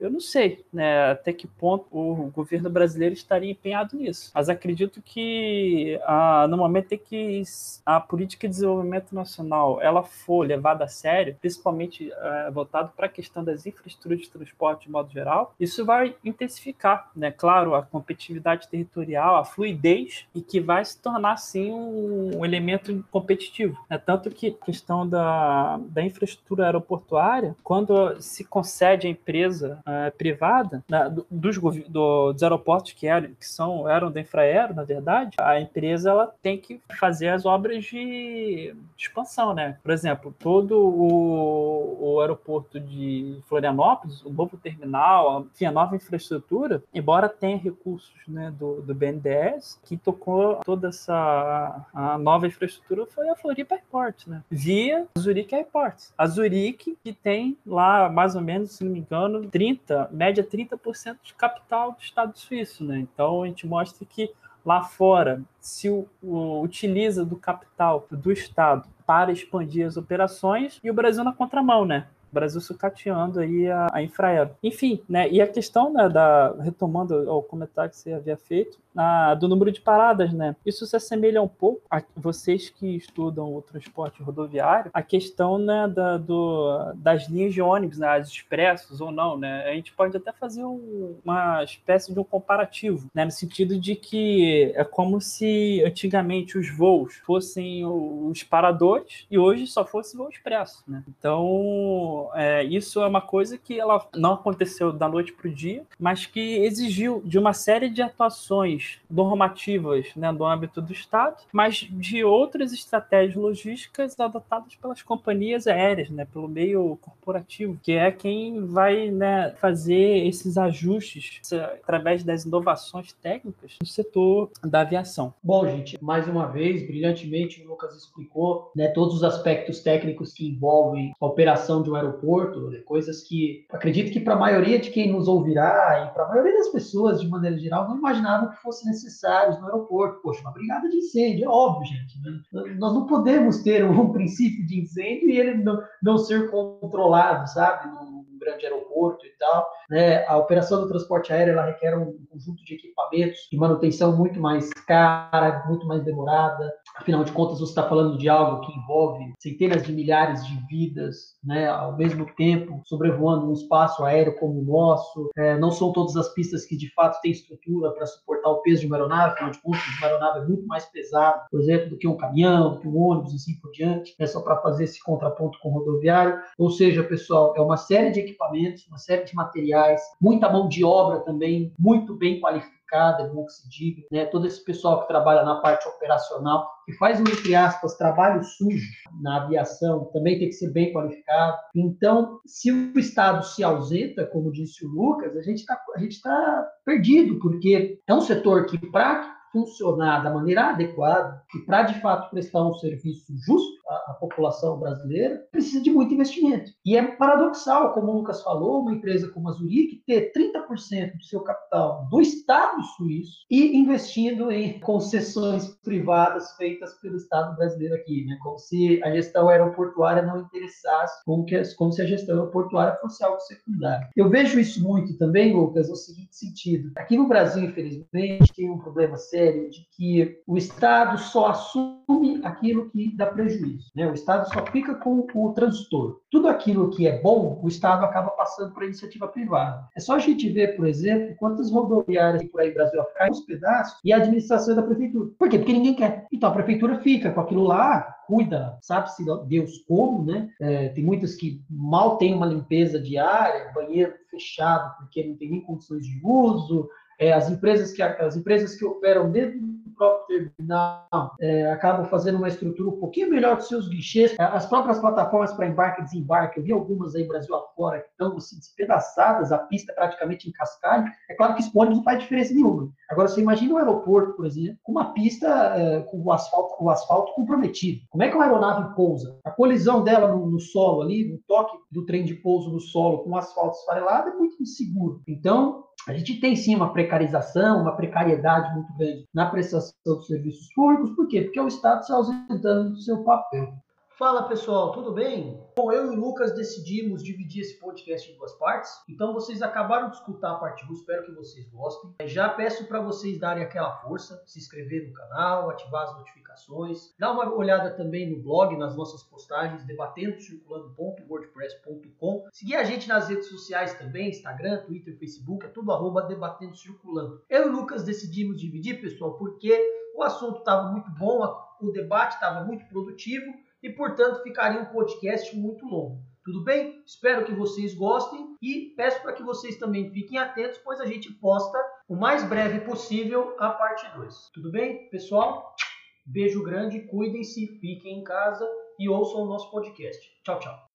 [SPEAKER 2] eu não sei né, até que ponto o governo brasileiro estaria empenhado nisso. Mas acredito que ah, no momento em que a política de desenvolvimento nacional ela for levada a sério, principalmente ah, voltado para a questão das infraestruturas de transporte de modo geral, isso vai intensificar, né? Claro, a competitividade territorial, a fluidez e que vai se tornar sim um, um elemento competitivo. Né? Tanto que a questão da, da infraestrutura aeroportuária, quando se concede à empresa uh, privada na, dos, do, dos aeroportos que eram, que são, eram da Infraero, na verdade, a empresa ela tem que fazer as obras de, expansão, né? Por exemplo, todo o, o aeroporto de Florianópolis, o novo terminal, enfim, a nova infraestrutura, embora tenha recursos né, do, do BNDES, que tocou toda essa a nova infraestrutura foi a Floripa Airport, né? Via Zurique Airport. A Zurique, que tem lá, mais ou menos, se não me engano, 30 30, média 30% de capital do Estado suíço, né? Então a gente mostra que lá fora se utiliza do capital do Estado para expandir as operações e o Brasil na contramão, né? O Brasil sucateando aí a, a Infraero. Enfim, né? E a questão né, da retomando o comentário que você havia feito, a, do número de paradas, né? Isso se assemelha um pouco a vocês que estudam o transporte rodoviário, a questão né, da, do, das linhas de ônibus, né, as expressos ou não, né? A gente pode até fazer um, uma espécie de um comparativo, né? No sentido de que é como se antigamente os voos fossem os paradores e hoje só fosse voo expresso, né? Então, é, isso é uma coisa que ela não aconteceu da noite para o dia, mas que exigiu de uma série de atuações normativas né, do âmbito do Estado, mas de outras estratégias logísticas adotadas pelas companhias aéreas, né, pelo meio corporativo, que é quem vai né, fazer esses ajustes através das inovações técnicas no setor da aviação.
[SPEAKER 1] Bom, gente, mais uma vez, brilhantemente, o Lucas explicou né, todos os aspectos técnicos que envolvem a operação de um aeroporto, né, coisas que acredito que para a maioria de quem nos ouvirá e para a maioria das pessoas, de maneira geral, não imaginavam que fossem necessários no aeroporto. Poxa, uma brigada de incêndio, é óbvio, gente. Né? Nós não podemos ter um princípio de incêndio e ele não, não ser controlado, sabe? Num grande aeroporto e tal. Né? A operação do transporte aéreo ela requer um conjunto de equipamentos de manutenção muito mais cara, muito mais demorada. Afinal de contas, você está falando de algo que envolve centenas de milhares de vidas, né, ao mesmo tempo, sobrevoando um espaço aéreo como o nosso. É, não são todas as pistas que de fato têm estrutura para suportar o peso de uma aeronave. Afinal de contas, uma aeronave é muito mais pesada, por exemplo, do que um caminhão, do que um ônibus, assim por diante. É só para fazer esse contraponto com o rodoviário. Ou seja, pessoal, é uma série de equipamentos, uma série de materiais, muita mão de obra também, muito bem qualificada qualificada, é bom que se diga, né? Todo esse pessoal que trabalha na parte operacional, que faz um, entre aspas, trabalho sujo na aviação, também tem que ser bem qualificado. Então, se o Estado se ausenta, como disse o Lucas, a gente está tá perdido, porque é um setor que, para funcionar da maneira adequada e para de fato prestar um serviço justo à, população brasileira, precisa de muito investimento. E é paradoxal, como o Lucas falou, uma empresa como a Zurich ter 30% do seu capital do Estado suíço e investindo em concessões privadas feitas pelo Estado brasileiro aqui, né? como se a gestão aeroportuária não interessasse, como, que, como se a gestão aeroportuária fosse algo secundário. Eu vejo isso muito também, Lucas, no seguinte sentido. Aqui no Brasil, infelizmente, tem um problema sério de que o Estado só assume aquilo que dá prejuízo. Né? O Estado só fica com o transtorno. Tudo aquilo que é bom, o Estado acaba passando para a iniciativa privada. É só a gente ver, por exemplo, quantas rodoviárias por aí no Brasil caem nos pedaços e a administração é da prefeitura. Por quê? Porque ninguém quer. Então a prefeitura fica com aquilo lá, cuida, sabe-se Deus como, né? É, tem muitas que mal têm uma limpeza diária, banheiro fechado porque não tem nem condições de uso, é, as, empresas que, as empresas que operam dentro próprio terminal é, acabam fazendo uma estrutura um pouquinho melhor dos seus guichês. É, as próprias plataformas para embarque e desembarque, eu vi algumas aí Brasil afora que estão assim, despedaçadas, a pista praticamente em cascalho. É claro que esse ônibus não faz diferença nenhuma. Agora, você imagina um aeroporto, por exemplo, com uma pista é, com o asfalto, o asfalto comprometido. Como é que uma aeronave pousa? A colisão dela no, no solo ali, no toque do trem de pouso no solo com o asfalto esfarelado é muito inseguro. Então, a gente tem sim uma precarização, uma precariedade muito grande na prestação dos serviços públicos. Por quê? Porque o Estado se ausentando do seu papel. Fala pessoal, tudo bem? Bom, eu e o Lucas decidimos dividir esse podcast em duas partes. Então vocês acabaram de escutar a parte 1, espero que vocês gostem. Já peço para vocês darem aquela força, se inscrever no canal, ativar as notificações, dar uma olhada também no blog, nas nossas postagens, debatendocirculando.wordpress.com. Seguir a gente nas redes sociais também, Instagram, Twitter, Facebook, é tudo arroba Debatendo Circulando. Eu e o Lucas decidimos dividir, pessoal, porque o assunto estava muito bom, o debate estava muito produtivo e, portanto, ficaria um podcast muito longo. Tudo bem? Espero que vocês gostem e peço para que vocês também fiquem atentos, pois a gente posta o mais breve possível a parte 2. Tudo bem, pessoal? Beijo grande, cuidem-se, fiquem em casa e ouçam o nosso podcast. Tchau, tchau.